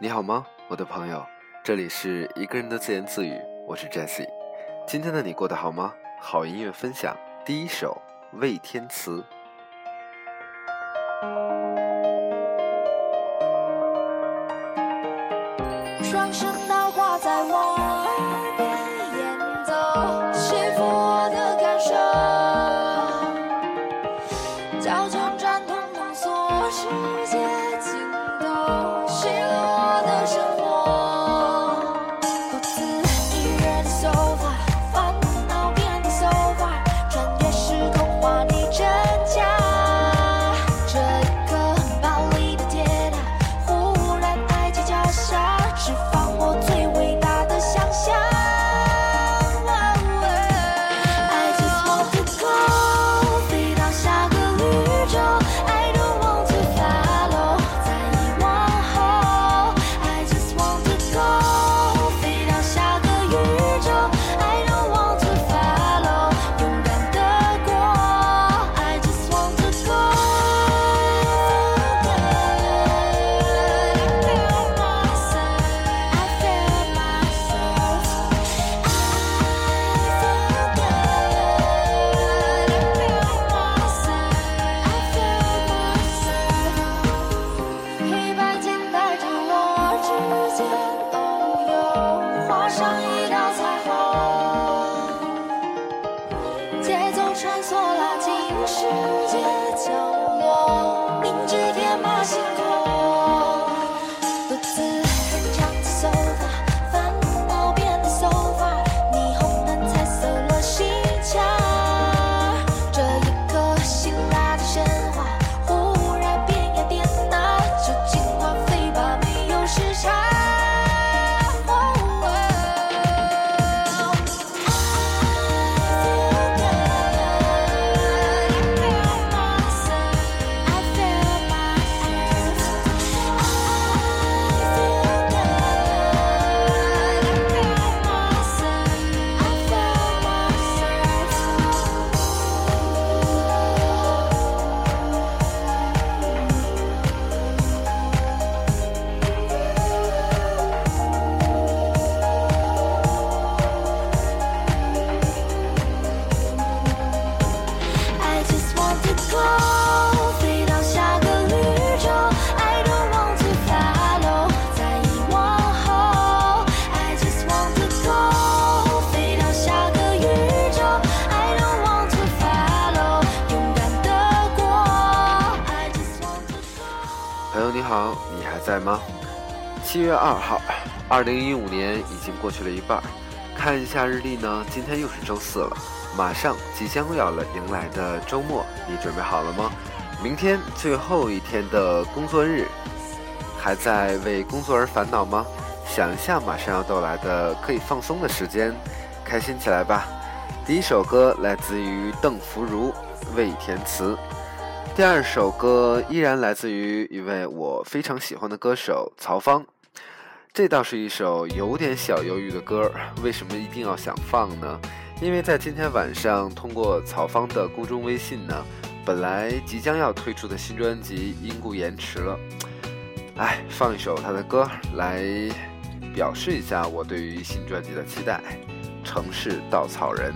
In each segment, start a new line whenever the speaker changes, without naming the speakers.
你好吗，我的朋友？这里是一个人的自言自语，我是 Jesse。今天的你过得好吗？好音乐分享，第一首《魏天慈》。
双声
好，你还在吗？七月二号，二零一五年已经过去了一半。看一下日历呢，今天又是周四了，马上即将要了迎来的周末，你准备好了吗？明天最后一天的工作日，还在为工作而烦恼吗？想一下马上要到来的可以放松的时间，开心起来吧！第一首歌来自于邓福如《魏填词》。第二首歌依然来自于一位我非常喜欢的歌手曹芳，这倒是一首有点小忧郁的歌。为什么一定要想放呢？因为在今天晚上通过曹芳的公众微信呢，本来即将要推出的新专辑因故延迟了。哎，放一首他的歌来表示一下我对于新专辑的期待，《城市稻草人》。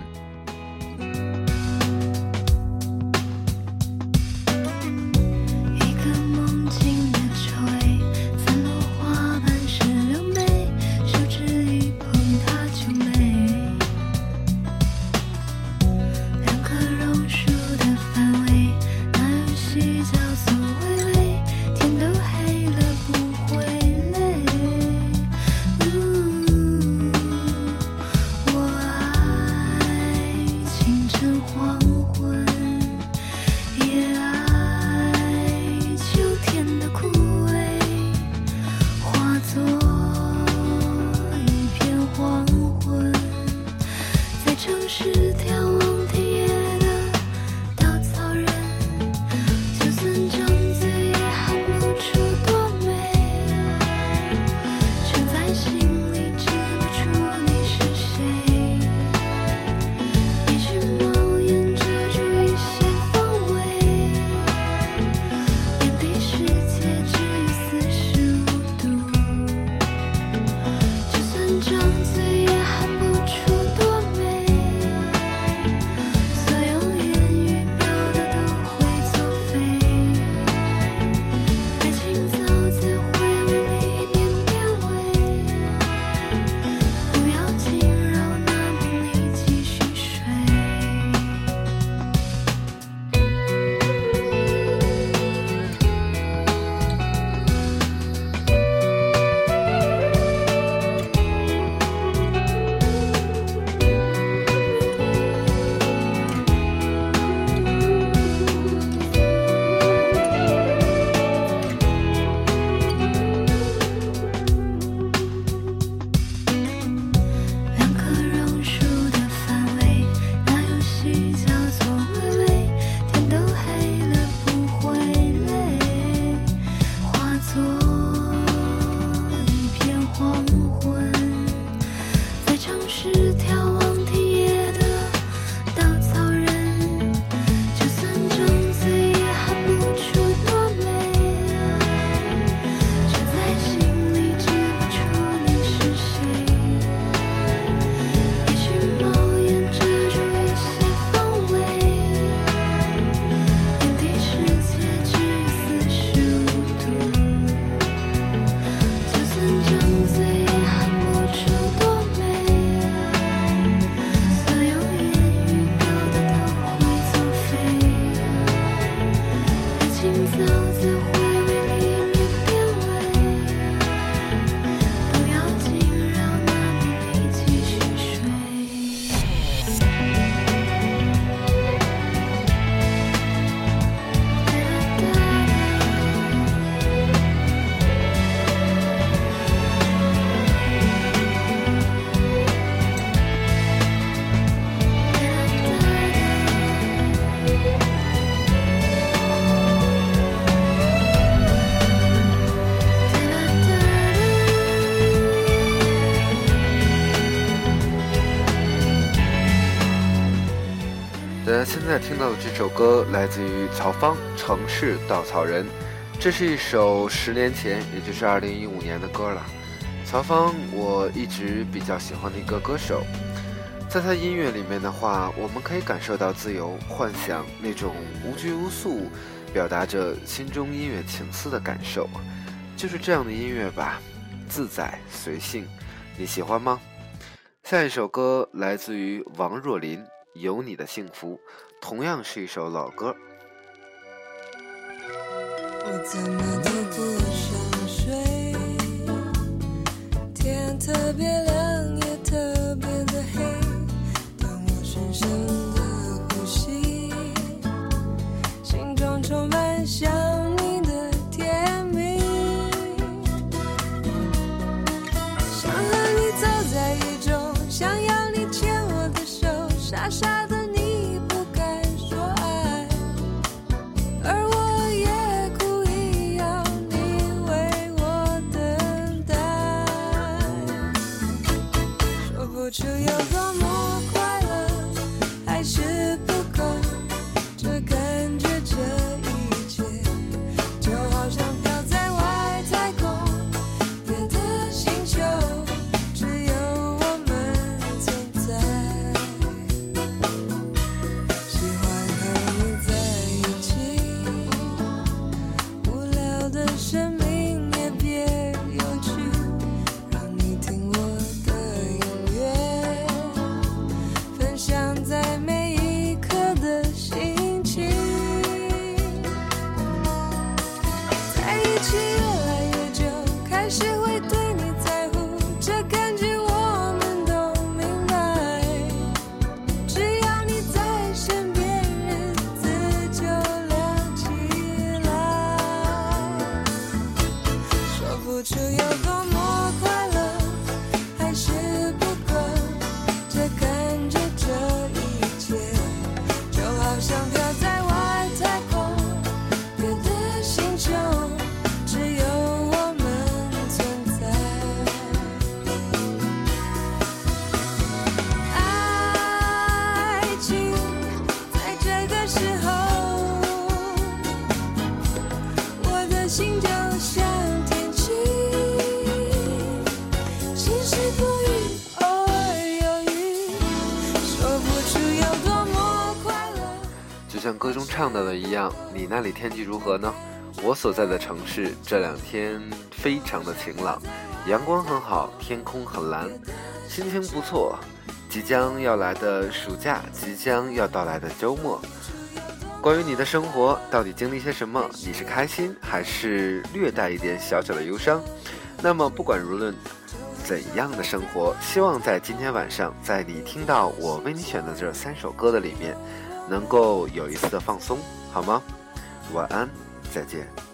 现在听到的这首歌来自于曹芳《城市稻草人》，这是一首十年前，也就是二零一五年的歌了。曹芳，我一直比较喜欢的一个歌手，在他音乐里面的话，我们可以感受到自由、幻想那种无拘无束，表达着心中音乐情思的感受。就是这样的音乐吧，自在随性，你喜欢吗？下一首歌来自于王若琳，《有你的幸福》，同样是一首老歌。
我怎么都不想睡，天特别亮，这
歌中唱到的一样，你那里天气如何呢？我所在的城市这两天非常的晴朗，阳光很好，天空很蓝，心情不错。即将要来的暑假，即将要到来的周末，关于你的生活到底经历些什么？你是开心还是略带一点小小的忧伤？那么不管无论怎样的生活，希望在今天晚上，在你听到我为你选的这三首歌的里面，能够有一次的放松，好吗？晚安，再见。